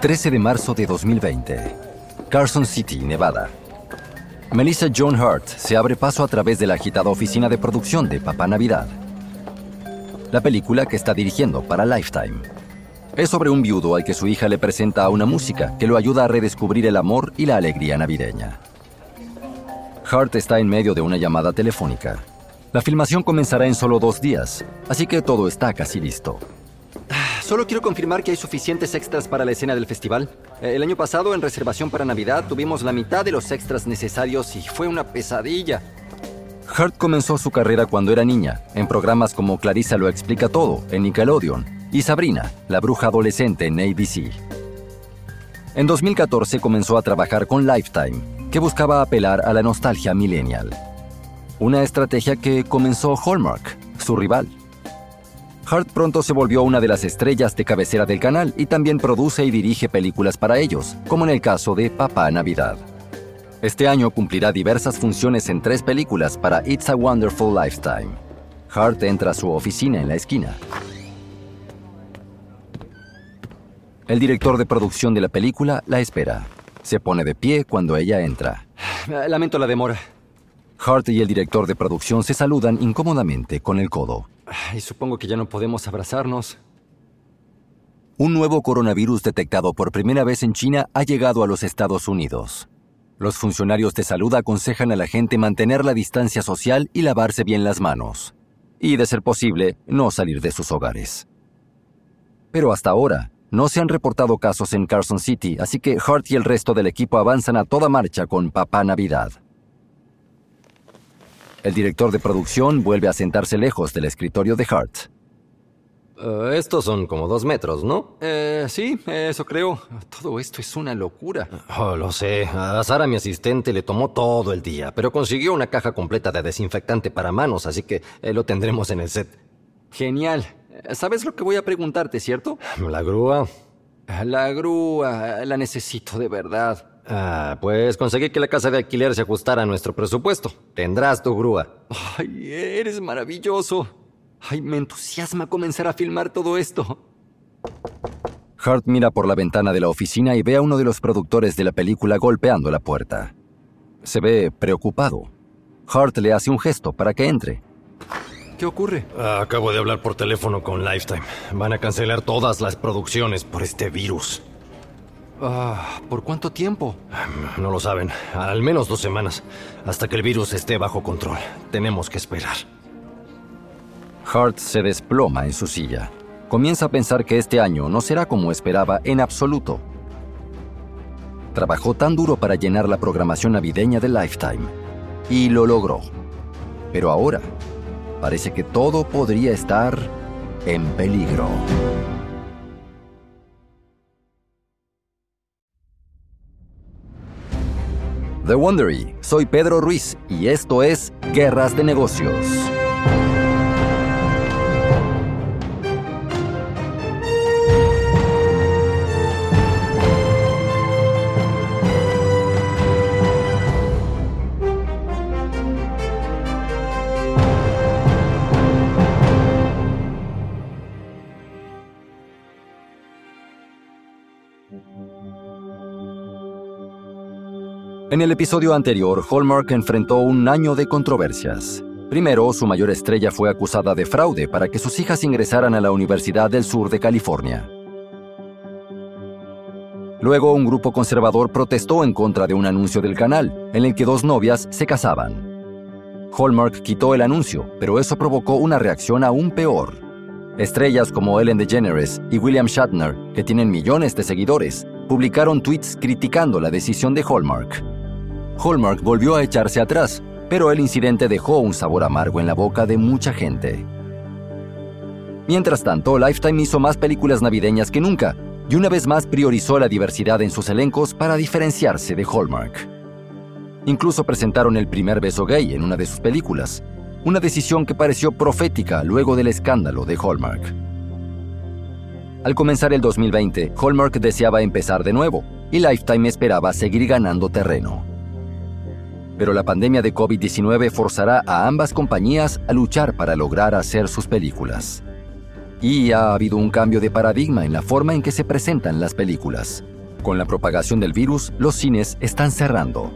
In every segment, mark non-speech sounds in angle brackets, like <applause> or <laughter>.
13 de marzo de 2020. Carson City, Nevada. Melissa Joan Hart se abre paso a través de la agitada oficina de producción de Papá Navidad. La película que está dirigiendo para Lifetime. Es sobre un viudo al que su hija le presenta una música que lo ayuda a redescubrir el amor y la alegría navideña. Hart está en medio de una llamada telefónica. La filmación comenzará en solo dos días, así que todo está casi listo. Solo quiero confirmar que hay suficientes extras para la escena del festival. Eh, El año pasado, en reservación para Navidad, tuvimos la mitad de los extras necesarios y fue una pesadilla. Hart comenzó su carrera cuando era niña, en programas como Clarissa lo explica todo, en Nickelodeon, y Sabrina, la bruja adolescente en ABC. En 2014 comenzó a trabajar con Lifetime, que buscaba apelar a la nostalgia millennial. Una estrategia que comenzó Hallmark, su rival. Hart pronto se volvió una de las estrellas de cabecera del canal y también produce y dirige películas para ellos, como en el caso de Papá Navidad. Este año cumplirá diversas funciones en tres películas para It's a Wonderful Lifetime. Hart entra a su oficina en la esquina. El director de producción de la película la espera. Se pone de pie cuando ella entra. Lamento la demora. Hart y el director de producción se saludan incómodamente con el codo. Y supongo que ya no podemos abrazarnos. Un nuevo coronavirus detectado por primera vez en China ha llegado a los Estados Unidos. Los funcionarios de salud aconsejan a la gente mantener la distancia social y lavarse bien las manos. Y, de ser posible, no salir de sus hogares. Pero hasta ahora, no se han reportado casos en Carson City, así que Hart y el resto del equipo avanzan a toda marcha con Papá Navidad. El director de producción vuelve a sentarse lejos del escritorio de Hart. Eh, estos son como dos metros, ¿no? Eh, sí, eso creo. Todo esto es una locura. Oh, lo sé. A Sara, mi asistente, le tomó todo el día, pero consiguió una caja completa de desinfectante para manos, así que eh, lo tendremos en el set. Genial. ¿Sabes lo que voy a preguntarte, cierto? ¿La grúa? La grúa, la necesito de verdad. Ah, pues conseguí que la casa de alquiler se ajustara a nuestro presupuesto. Tendrás tu grúa. Ay, eres maravilloso. Ay, me entusiasma comenzar a filmar todo esto. Hart mira por la ventana de la oficina y ve a uno de los productores de la película golpeando la puerta. Se ve preocupado. Hart le hace un gesto para que entre. ¿Qué ocurre? Ah, acabo de hablar por teléfono con Lifetime. Van a cancelar todas las producciones por este virus. Ah, ¿Por cuánto tiempo? No lo saben. Al menos dos semanas. Hasta que el virus esté bajo control. Tenemos que esperar. Hart se desploma en su silla. Comienza a pensar que este año no será como esperaba en absoluto. Trabajó tan duro para llenar la programación navideña de Lifetime. Y lo logró. Pero ahora, parece que todo podría estar en peligro. The Wondery, soy Pedro Ruiz y esto es Guerras de Negocios. En el episodio anterior, Hallmark enfrentó un año de controversias. Primero, su mayor estrella fue acusada de fraude para que sus hijas ingresaran a la Universidad del Sur de California. Luego, un grupo conservador protestó en contra de un anuncio del canal, en el que dos novias se casaban. Hallmark quitó el anuncio, pero eso provocó una reacción aún peor. Estrellas como Ellen DeGeneres y William Shatner, que tienen millones de seguidores, publicaron tweets criticando la decisión de Hallmark. Hallmark volvió a echarse atrás, pero el incidente dejó un sabor amargo en la boca de mucha gente. Mientras tanto, Lifetime hizo más películas navideñas que nunca, y una vez más priorizó la diversidad en sus elencos para diferenciarse de Hallmark. Incluso presentaron el primer beso gay en una de sus películas, una decisión que pareció profética luego del escándalo de Hallmark. Al comenzar el 2020, Hallmark deseaba empezar de nuevo, y Lifetime esperaba seguir ganando terreno. Pero la pandemia de COVID-19 forzará a ambas compañías a luchar para lograr hacer sus películas. Y ha habido un cambio de paradigma en la forma en que se presentan las películas. Con la propagación del virus, los cines están cerrando.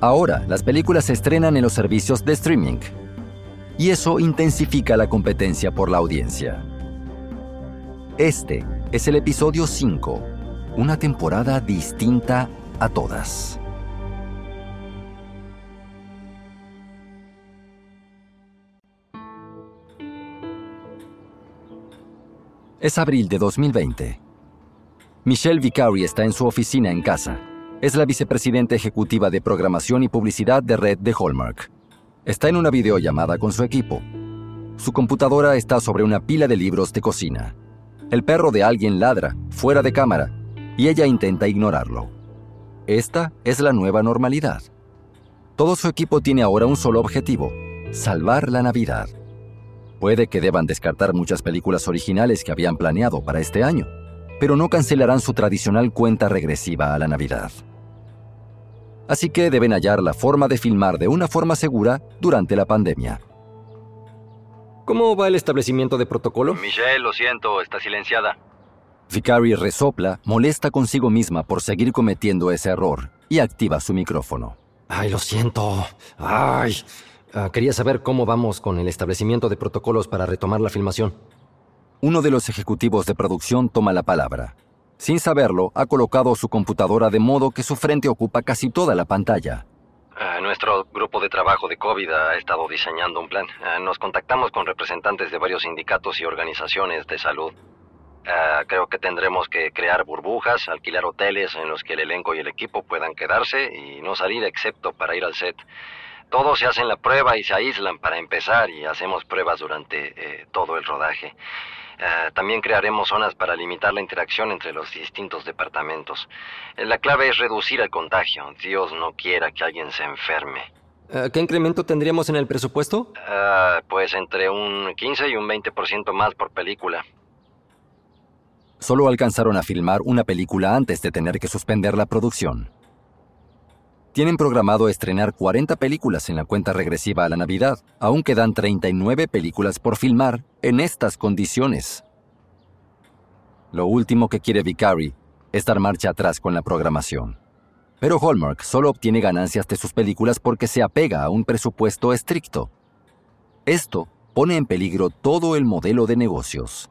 Ahora, las películas se estrenan en los servicios de streaming. Y eso intensifica la competencia por la audiencia. Este es el episodio 5, una temporada distinta a todas. Es abril de 2020. Michelle Vicari está en su oficina en casa. Es la vicepresidenta ejecutiva de programación y publicidad de red de Hallmark. Está en una videollamada con su equipo. Su computadora está sobre una pila de libros de cocina. El perro de alguien ladra, fuera de cámara, y ella intenta ignorarlo. Esta es la nueva normalidad. Todo su equipo tiene ahora un solo objetivo, salvar la Navidad. Puede que deban descartar muchas películas originales que habían planeado para este año, pero no cancelarán su tradicional cuenta regresiva a la Navidad. Así que deben hallar la forma de filmar de una forma segura durante la pandemia. ¿Cómo va el establecimiento de protocolo? Michelle, lo siento, está silenciada. Vicari resopla, molesta consigo misma por seguir cometiendo ese error, y activa su micrófono. Ay, lo siento. Ay. Ah, quería saber cómo vamos con el establecimiento de protocolos para retomar la filmación. Uno de los ejecutivos de producción toma la palabra. Sin saberlo, ha colocado su computadora de modo que su frente ocupa casi toda la pantalla. Uh, nuestro grupo de trabajo de COVID ha estado diseñando un plan. Uh, nos contactamos con representantes de varios sindicatos y organizaciones de salud. Uh, creo que tendremos que crear burbujas, alquilar hoteles en los que el elenco y el equipo puedan quedarse y no salir excepto para ir al set. Todos se hacen la prueba y se aíslan para empezar y hacemos pruebas durante eh, todo el rodaje. Uh, también crearemos zonas para limitar la interacción entre los distintos departamentos. La clave es reducir el contagio. Dios no quiera que alguien se enferme. Uh, ¿Qué incremento tendríamos en el presupuesto? Uh, pues entre un 15 y un 20% más por película. Solo alcanzaron a filmar una película antes de tener que suspender la producción. Tienen programado estrenar 40 películas en la cuenta regresiva a la Navidad. Aún quedan 39 películas por filmar en estas condiciones. Lo último que quiere Vicari es dar marcha atrás con la programación. Pero Hallmark solo obtiene ganancias de sus películas porque se apega a un presupuesto estricto. Esto pone en peligro todo el modelo de negocios.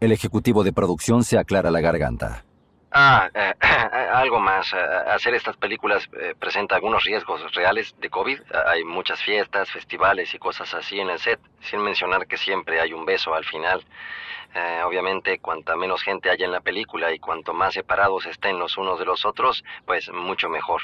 El ejecutivo de producción se aclara la garganta. Ah, <clears throat> eh, algo más. Eh, hacer estas películas eh, presenta algunos riesgos reales de COVID. Hay muchas fiestas, festivales y cosas así en el set, sin mencionar que siempre hay un beso al final. Eh, obviamente, cuanta menos gente haya en la película y cuanto más separados estén los unos de los otros, pues mucho mejor.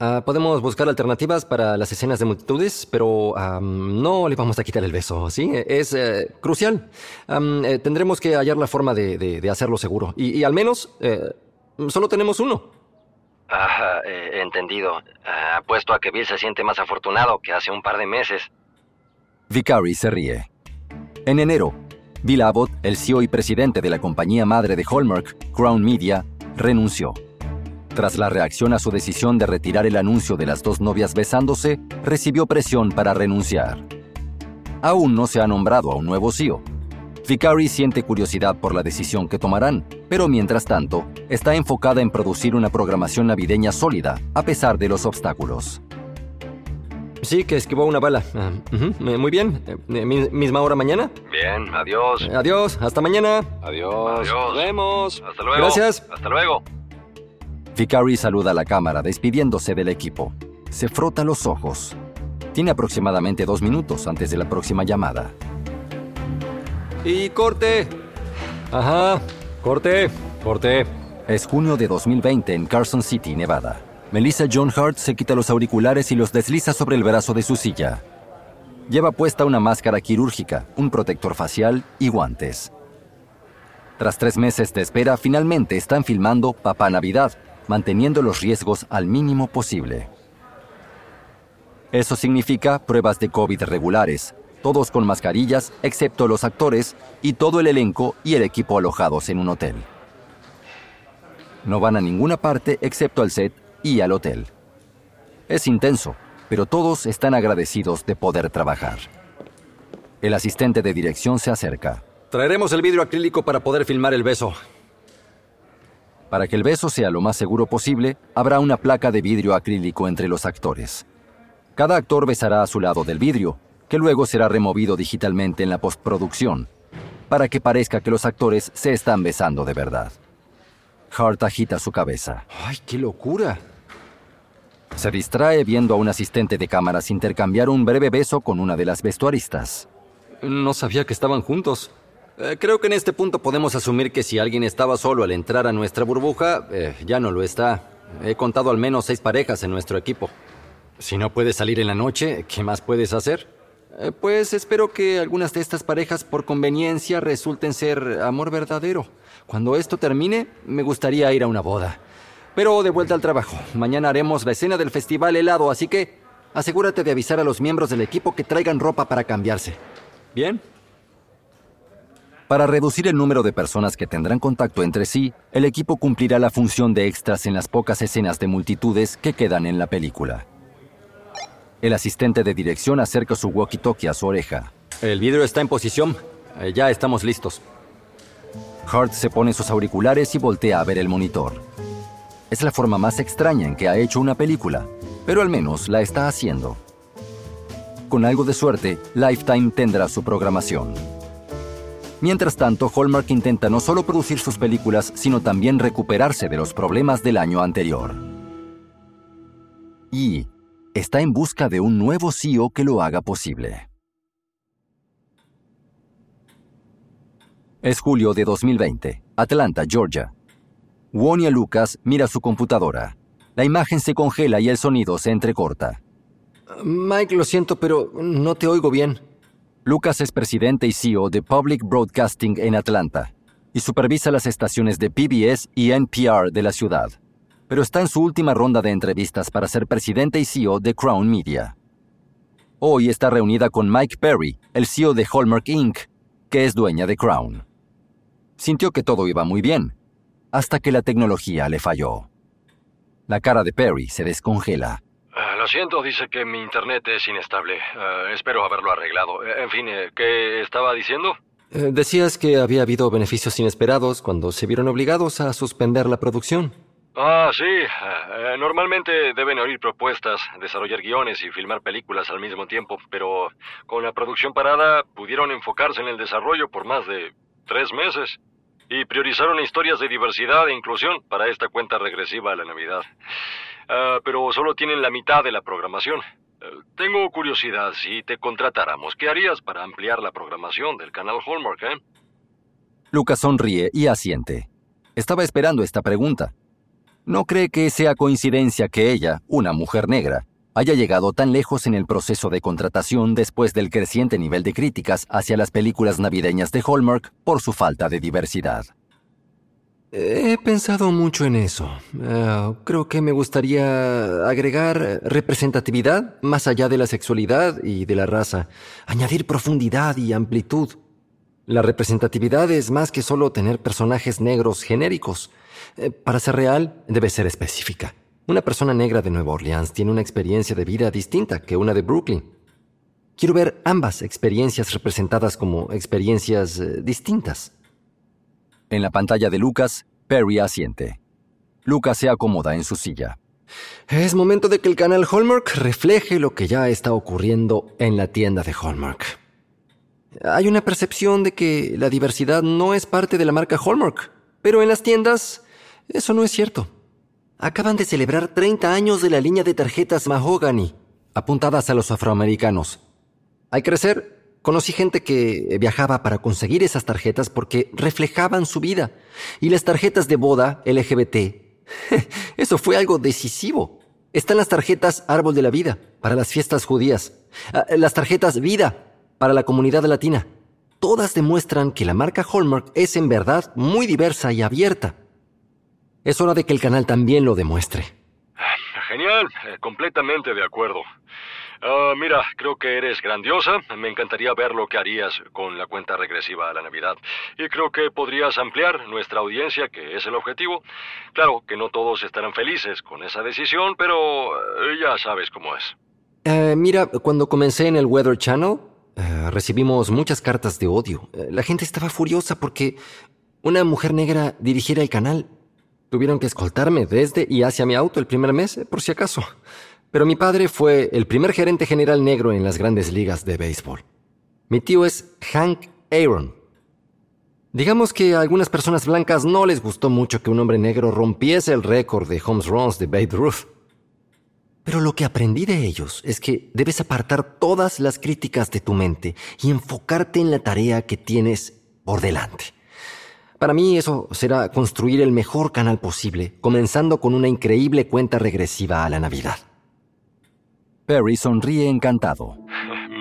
Uh, podemos buscar alternativas para las escenas de multitudes, pero no le vamos a quitar el beso, ¿sí? Es uh, crucial. Eh, tendremos que hallar la forma de, hacerlo seguro. Y, al menos, eh, solo tenemos uno. Ah, eh, entendido. Apuesto a que Bill se siente más afortunado que hace un par de meses. Vicari se ríe. En enero, Bill Abbott, el CEO y presidente de la compañía madre de Hallmark, Crown Media, renunció. Tras la reacción a su decisión de retirar el anuncio de las dos novias besándose, recibió presión para renunciar. Aún no se ha nombrado a un nuevo CEO. Vicari siente curiosidad por la decisión que tomarán, pero mientras tanto, está enfocada en producir una programación navideña sólida, a pesar de los obstáculos. Sí, que esquivó una bala. Uh, uh -huh. Muy bien. Eh, ¿Misma hora mañana? Bien, adiós. Eh, adiós, hasta mañana. Adiós. Adiós. Nos vemos. Hasta luego. Gracias. Hasta luego. Vicari saluda a la cámara despidiéndose del equipo. Se frota los ojos. Tiene aproximadamente dos minutos antes de la próxima llamada. Y corte. Ajá, corte, corte. Es junio de 2020 en Carson City, Nevada. Melissa John Hart se quita los auriculares y los desliza sobre el brazo de su silla. Lleva puesta una máscara quirúrgica, un protector facial y guantes. Tras tres meses de espera, finalmente están filmando Papá Navidad, manteniendo los riesgos al mínimo posible. Eso significa pruebas de COVID regulares, todos con mascarillas, excepto los actores y todo el elenco y el equipo alojados en un hotel. No van a ninguna parte excepto al set y al hotel. Es intenso, pero todos están agradecidos de poder trabajar. El asistente de dirección se acerca. Traeremos el vidrio acrílico para poder filmar el beso. Para que el beso sea lo más seguro posible, habrá una placa de vidrio acrílico entre los actores. Cada actor besará a su lado del vidrio, que luego será removido digitalmente en la postproducción, para que parezca que los actores se están besando de verdad. Hart agita su cabeza. ¡Ay, qué locura! Se distrae viendo a un asistente de cámaras intercambiar un breve beso con una de las vestuaristas. No sabía que estaban juntos. Eh, creo que en este punto podemos asumir que si alguien estaba solo al entrar a nuestra burbuja, eh, ya no lo está. He contado al menos seis parejas en nuestro equipo. Si no puedes salir en la noche, ¿qué más puedes hacer? Eh, pues espero que algunas de estas parejas por conveniencia resulten ser amor verdadero. Cuando esto termine, me gustaría ir a una boda. Pero de vuelta al trabajo. Mañana haremos la escena del festival helado, así que asegúrate de avisar a los miembros del equipo que traigan ropa para cambiarse. ¿Bien? Para reducir el número de personas que tendrán contacto entre sí, el equipo cumplirá la función de extras en las pocas escenas de multitudes que quedan en la película. El asistente de dirección acerca su walkie-talkie a su oreja. El vidrio está en posición. Eh, ya estamos listos. Hart se pone sus auriculares y voltea a ver el monitor. Es la forma más extraña en que ha hecho una película, pero al menos la está haciendo. Con algo de suerte, Lifetime tendrá su programación. Mientras tanto, Hallmark intenta no solo producir sus películas, sino también recuperarse de los problemas del año anterior. Y está en busca de un nuevo CEO que lo haga posible. Es julio de 2020, Atlanta, Georgia. Wonia Lucas mira su computadora. La imagen se congela y el sonido se entrecorta. Mike, lo siento, pero no te oigo bien. Lucas es presidente y CEO de Public Broadcasting en Atlanta y supervisa las estaciones de PBS y NPR de la ciudad pero está en su última ronda de entrevistas para ser presidente y CEO de Crown Media. Hoy está reunida con Mike Perry, el CEO de Hallmark Inc., que es dueña de Crown. Sintió que todo iba muy bien, hasta que la tecnología le falló. La cara de Perry se descongela. Ah, lo siento, dice que mi internet es inestable. Ah, espero haberlo arreglado. Eh, en fin, eh, ¿qué estaba diciendo? Eh, decías que había habido beneficios inesperados cuando se vieron obligados a suspender la producción. Ah, sí. Eh, normalmente deben oír propuestas, desarrollar guiones y filmar películas al mismo tiempo, pero con la producción parada pudieron enfocarse en el desarrollo por más de tres meses y priorizaron historias de diversidad e inclusión para esta cuenta regresiva a la Navidad. Ah, pero solo tienen la mitad de la programación. Eh, tengo curiosidad, si te contratáramos, ¿qué harías para ampliar la programación del canal Hallmark, eh? Lucas sonríe y asiente. Estaba esperando esta pregunta. No cree que sea coincidencia que ella, una mujer negra, haya llegado tan lejos en el proceso de contratación después del creciente nivel de críticas hacia las películas navideñas de Hallmark por su falta de diversidad. He pensado mucho en eso. Eh, creo que me gustaría agregar representatividad más allá de la sexualidad y de la raza, añadir profundidad y amplitud. La representatividad es más que solo tener personajes negros genéricos. Eh, para ser real, debe ser específica. Una persona negra de Nueva Orleans tiene una experiencia de vida distinta que una de Brooklyn. Quiero ver ambas experiencias representadas como experiencias eh, distintas. En la pantalla de Lucas, Perry asiente. Lucas se acomoda en su silla. Es momento de que el canal Hallmark refleje lo que ya está ocurriendo en la tienda de Hallmark. Hay una percepción de que la diversidad no es parte de la marca Hallmark, pero en las tiendas eso no es cierto. Acaban de celebrar 30 años de la línea de tarjetas Mahogany, apuntadas a los afroamericanos. Al crecer, conocí gente que viajaba para conseguir esas tarjetas porque reflejaban su vida. Y las tarjetas de boda LGBT. <laughs> Eso fue algo decisivo. Están las tarjetas Árbol de la Vida para las fiestas judías. Ah, las tarjetas Vida para la comunidad latina. Todas demuestran que la marca Hallmark es en verdad muy diversa y abierta. Es hora de que el canal también lo demuestre. Genial, eh, completamente de acuerdo. Ah, mira, creo que eres grandiosa. Me encantaría ver lo que harías con la cuenta regresiva a la Navidad. Y creo que podrías ampliar nuestra audiencia, que es el objetivo. Claro que no todos estarán felices con esa decisión, pero eh, ya sabes cómo es. Eh, mira, cuando comencé en el Weather Channel, eh, recibimos muchas cartas de odio. Eh, la gente estaba furiosa porque una mujer negra dirigiera el canal. Tuvieron que escoltarme desde y hacia mi auto el primer mes, por si acaso. Pero mi padre fue el primer gerente general negro en las grandes ligas de béisbol. Mi tío es Hank Aaron. Digamos que a algunas personas blancas no les gustó mucho que un hombre negro rompiese el récord de home runs de Babe Ruth. Pero lo que aprendí de ellos es que debes apartar todas las críticas de tu mente y enfocarte en la tarea que tienes por delante. Para mí eso será construir el mejor canal posible, comenzando con una increíble cuenta regresiva a la Navidad. Perry sonríe encantado.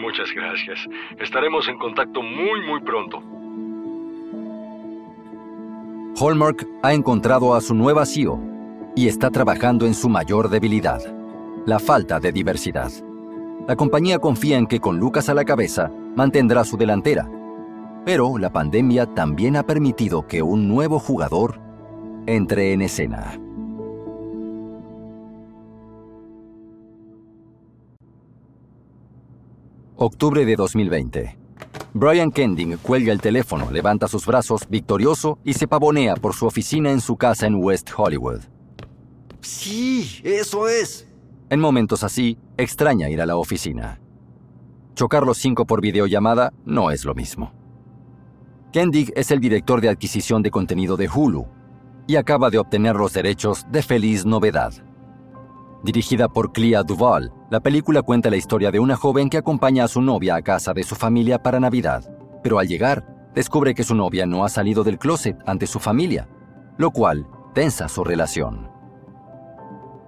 Muchas gracias. Estaremos en contacto muy, muy pronto. Hallmark ha encontrado a su nueva CEO y está trabajando en su mayor debilidad, la falta de diversidad. La compañía confía en que con Lucas a la cabeza mantendrá su delantera, pero la pandemia también ha permitido que un nuevo jugador entre en escena. Octubre de 2020. Brian Kending cuelga el teléfono, levanta sus brazos, victorioso, y se pavonea por su oficina en su casa en West Hollywood. Sí, eso es. En momentos así, extraña ir a la oficina. Chocar los cinco por videollamada no es lo mismo. Kendig es el director de adquisición de contenido de Hulu y acaba de obtener los derechos de Feliz Novedad. Dirigida por Clea Duval, la película cuenta la historia de una joven que acompaña a su novia a casa de su familia para Navidad, pero al llegar, descubre que su novia no ha salido del closet ante su familia, lo cual tensa su relación.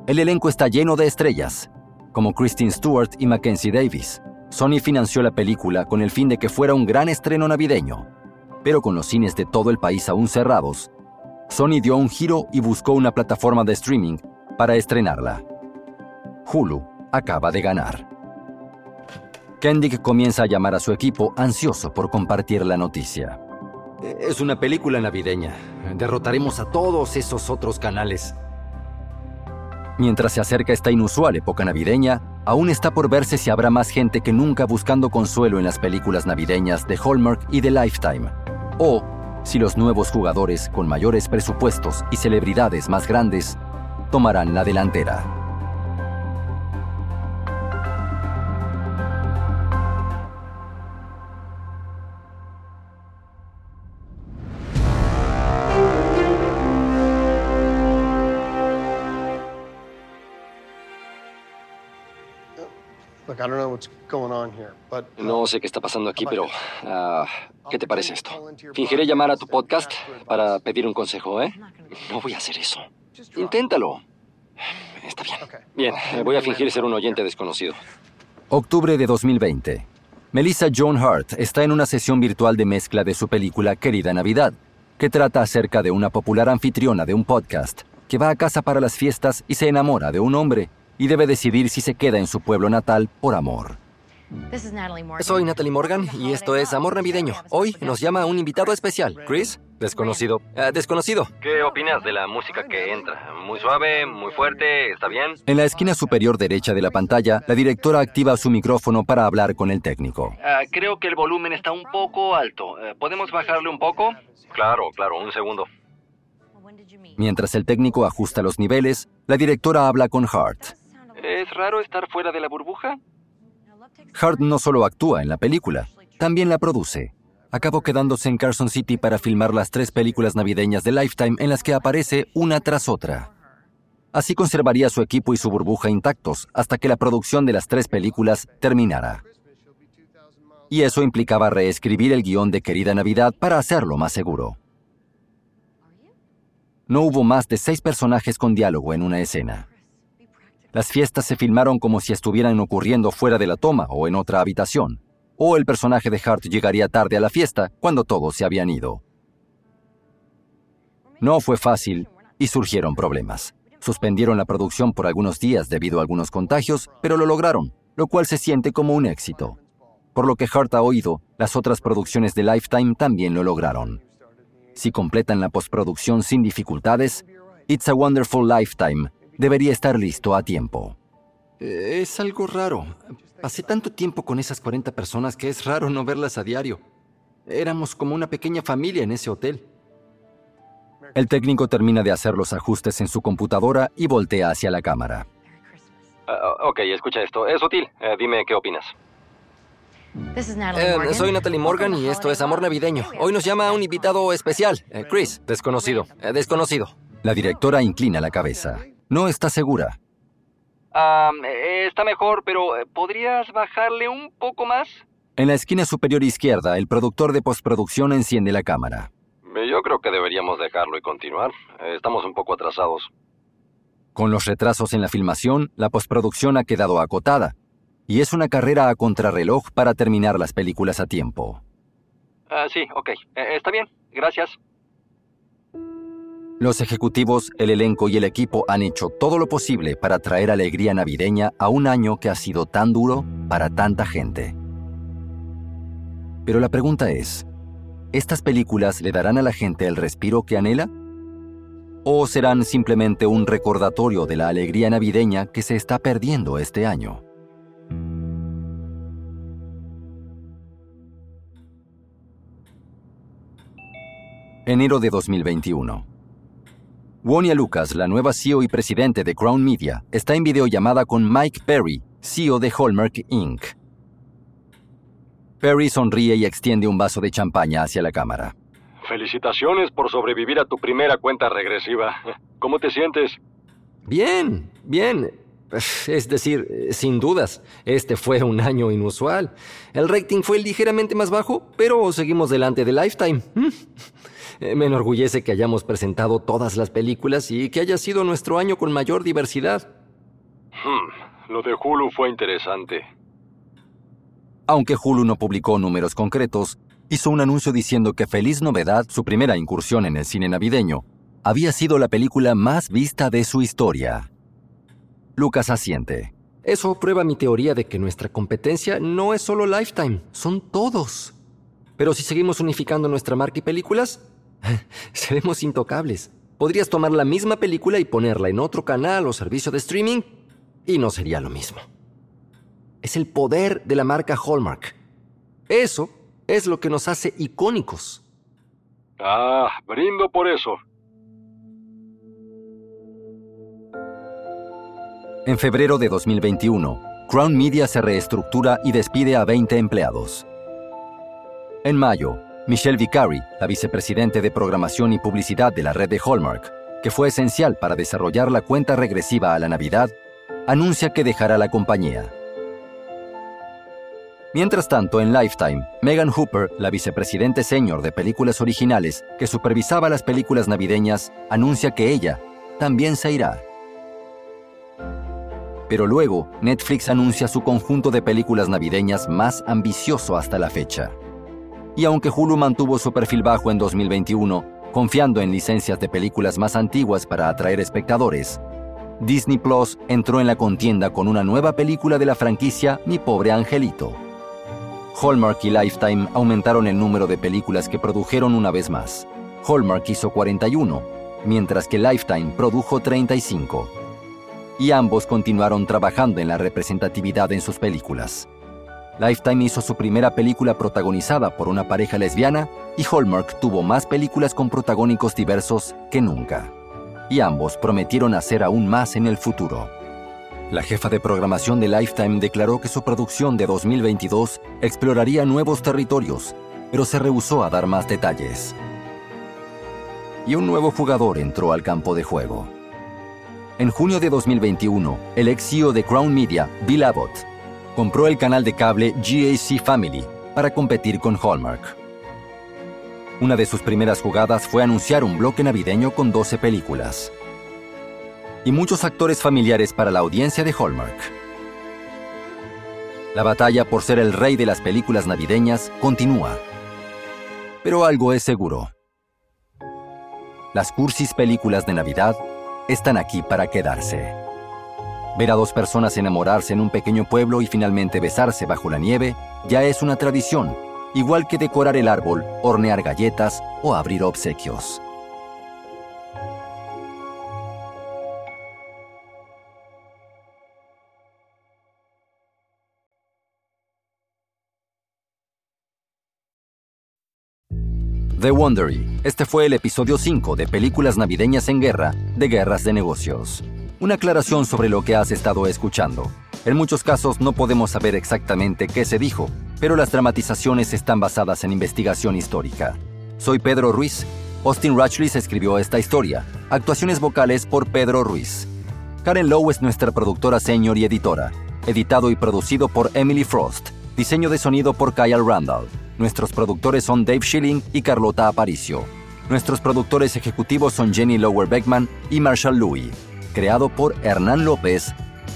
El elenco está lleno de estrellas, como Kristen Stewart y Mackenzie Davis. Sony financió la película con el fin de que fuera un gran estreno navideño, pero con los cines de todo el país aún cerrados, Sony dio un giro y buscó una plataforma de streaming para estrenarla. Hulu acaba de ganar. Kendick comienza a llamar a su equipo ansioso por compartir la noticia. Es una película navideña. Derrotaremos a todos esos otros canales. Mientras se acerca esta inusual época navideña, aún está por verse si habrá más gente que nunca buscando consuelo en las películas navideñas de Hallmark y de Lifetime o si los nuevos jugadores con mayores presupuestos y celebridades más grandes tomarán la delantera. No sé qué está pasando aquí, pero ah, ¿qué te parece esto? Fingiré llamar a tu podcast para pedir un consejo, ¿eh? No voy a hacer eso. Inténtalo. <sighs> Está bien. Bien, voy a fingir ser un oyente desconocido. Octubre de 2020. Melissa Joan Hart está en una sesión virtual de mezcla de su película Querida Navidad, que trata acerca de una popular anfitriona de un podcast que va a casa para las fiestas y se enamora de un hombre y debe decidir si se queda en su pueblo natal por amor. Soy Natalie Morgan y esto es Amor Navideño. Hoy nos llama un invitado especial. Chris, desconocido. Ah, desconocido. ¿Qué opinas de la música que entra? ¿Muy suave? ¿Muy fuerte? ¿Está bien? En la esquina superior derecha de la pantalla, la directora activa su micrófono para hablar con el técnico. Ah, creo que el volumen está un poco alto. Eh, ¿Podemos bajarle un poco? Claro, claro, un segundo. Mientras el técnico ajusta los niveles, la directora habla con Hart. ¿Es raro estar fuera de la burbuja? Hart no solo actúa en la película, también la produce. Acabó quedándose en Carson City para filmar las tres películas navideñas de Lifetime en las que aparece una tras otra. Así conservaría su equipo y su burbuja intactos hasta que la producción de las tres películas terminara. Y eso implicaba reescribir el guion de Querida Navidad para hacerlo más seguro. No hubo más de seis personajes con diálogo en una escena. Las fiestas se filmaron como si estuvieran ocurriendo fuera de la toma o en otra habitación. O el personaje de Hart llegaría tarde a la fiesta cuando todos se habían ido. No fue fácil y surgieron problemas. Suspendieron la producción por algunos días debido a algunos contagios, pero lo lograron, lo cual se siente como un éxito. Por lo que Hart ha oído, las otras producciones de Lifetime también lo lograron. Si completan la postproducción sin dificultades, It's a Wonderful Lifetime debería estar listo a tiempo. Es algo raro. Pasé tanto tiempo con esas 40 personas que es raro no verlas a diario. Éramos como una pequeña familia en ese hotel. El técnico termina de hacer los ajustes en su computadora y voltea hacia la cámara. Uh, ok, escucha esto. Es útil. Uh, dime qué opinas. Eh, soy Natalie Morgan y esto es Amor Navideño. Hoy nos llama un invitado especial, eh, Chris. Desconocido. Eh, desconocido. La directora inclina la cabeza. No está segura. está mejor, pero ¿podrías bajarle un poco más? En la esquina superior izquierda, el productor de postproducción enciende la cámara. Yo creo que deberíamos dejarlo y continuar. Estamos un poco atrasados. Con los retrasos en la filmación, la postproducción ha quedado acotada, y es una carrera a contrarreloj para terminar las películas a tiempo. Ah, sí, ok. Eh, está bien. Gracias. Los ejecutivos, el elenco y el equipo han hecho todo lo posible para traer alegría navideña a un año que ha sido tan duro para tanta gente. Pero la pregunta es, ¿Estas películas le darán a la gente el respiro que anhela? ¿O serán simplemente un recordatorio de la alegría navideña que se está perdiendo este año? Enero de 2021. Wonia Lucas, la nueva CEO y presidente de Crown Media, está en videollamada con Mike Perry, CEO de Hallmark Inc. Perry sonríe y extiende un vaso de champaña hacia la cámara. Felicitaciones por sobrevivir a tu primera cuenta regresiva. <laughs> ¿Cómo te sientes? Bien, bien. Es decir, sin dudas, este fue un año inusual. El rating fue ligeramente más bajo, pero seguimos delante de Lifetime. Me enorgullece que hayamos presentado todas las películas y que haya sido nuestro año con mayor diversidad. Hmm, lo de Hulu fue interesante. Aunque Hulu no publicó números concretos, hizo un anuncio diciendo que Feliz Novedad, su primera incursión en el cine navideño, había sido la película más vista de su historia. Lucas asiente. Eso prueba mi teoría de que nuestra competencia no es solo Lifetime, son todos. Pero si seguimos unificando nuestra marca y películas, <laughs> seremos intocables. Podrías tomar la misma película y ponerla en otro canal o servicio de streaming y no sería lo mismo es el poder de la marca Hallmark. Eso es lo que nos hace icónicos. Ah, brindo por eso. En febrero de 2021, Crown Media se reestructura y despide a 20 empleados. En mayo, Michelle Vicari, la vicepresidente de programación y publicidad de la red de Hallmark, que fue esencial para desarrollar la cuenta regresiva a la Navidad, anuncia que dejará la compañía. Mientras tanto, en Lifetime, Megan Hooper, la vicepresidente senior de películas originales que supervisaba las películas navideñas, anuncia que ella también se irá. Pero luego, Netflix anuncia su conjunto de películas navideñas más ambicioso hasta la fecha. Y aunque Hulu mantuvo su perfil bajo en 2021, confiando en licencias de películas más antiguas para atraer espectadores, Disney Plus entró en la contienda con una nueva película de la franquicia Mi pobre angelito. Hallmark y Lifetime aumentaron el número de películas que produjeron una vez más. Hallmark hizo 41, mientras que Lifetime produjo 35. Y ambos continuaron trabajando en la representatividad en sus películas. Lifetime hizo su primera película protagonizada por una pareja lesbiana y Hallmark tuvo más películas con protagónicos diversos que nunca. Y ambos prometieron hacer aún más en el futuro. La jefa de programación de Lifetime declaró que su producción de 2022 exploraría nuevos territorios, pero se rehusó a dar más detalles. Y un nuevo jugador entró al campo de juego. En junio de 2021, el ex CEO de Crown Media, Bill Abbott, compró el canal de cable GAC Family para competir con Hallmark. Una de sus primeras jugadas fue anunciar un bloque navideño con 12 películas y muchos actores familiares para la audiencia de Hallmark. La batalla por ser el rey de las películas navideñas continúa. Pero algo es seguro. Las cursis películas de Navidad están aquí para quedarse. Ver a dos personas enamorarse en un pequeño pueblo y finalmente besarse bajo la nieve ya es una tradición, igual que decorar el árbol, hornear galletas o abrir obsequios. The Wondery. Este fue el episodio 5 de Películas Navideñas en Guerra, de Guerras de Negocios. Una aclaración sobre lo que has estado escuchando. En muchos casos no podemos saber exactamente qué se dijo, pero las dramatizaciones están basadas en investigación histórica. Soy Pedro Ruiz. Austin Rachlis escribió esta historia. Actuaciones vocales por Pedro Ruiz. Karen Lowe es nuestra productora senior y editora. Editado y producido por Emily Frost. Diseño de sonido por Kyle Randall. Nuestros productores son Dave Schilling y Carlota Aparicio. Nuestros productores ejecutivos son Jenny Lower Beckman y Marshall Louis. Creado por Hernán López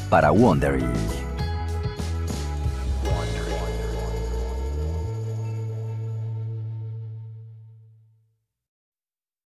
para Wondery.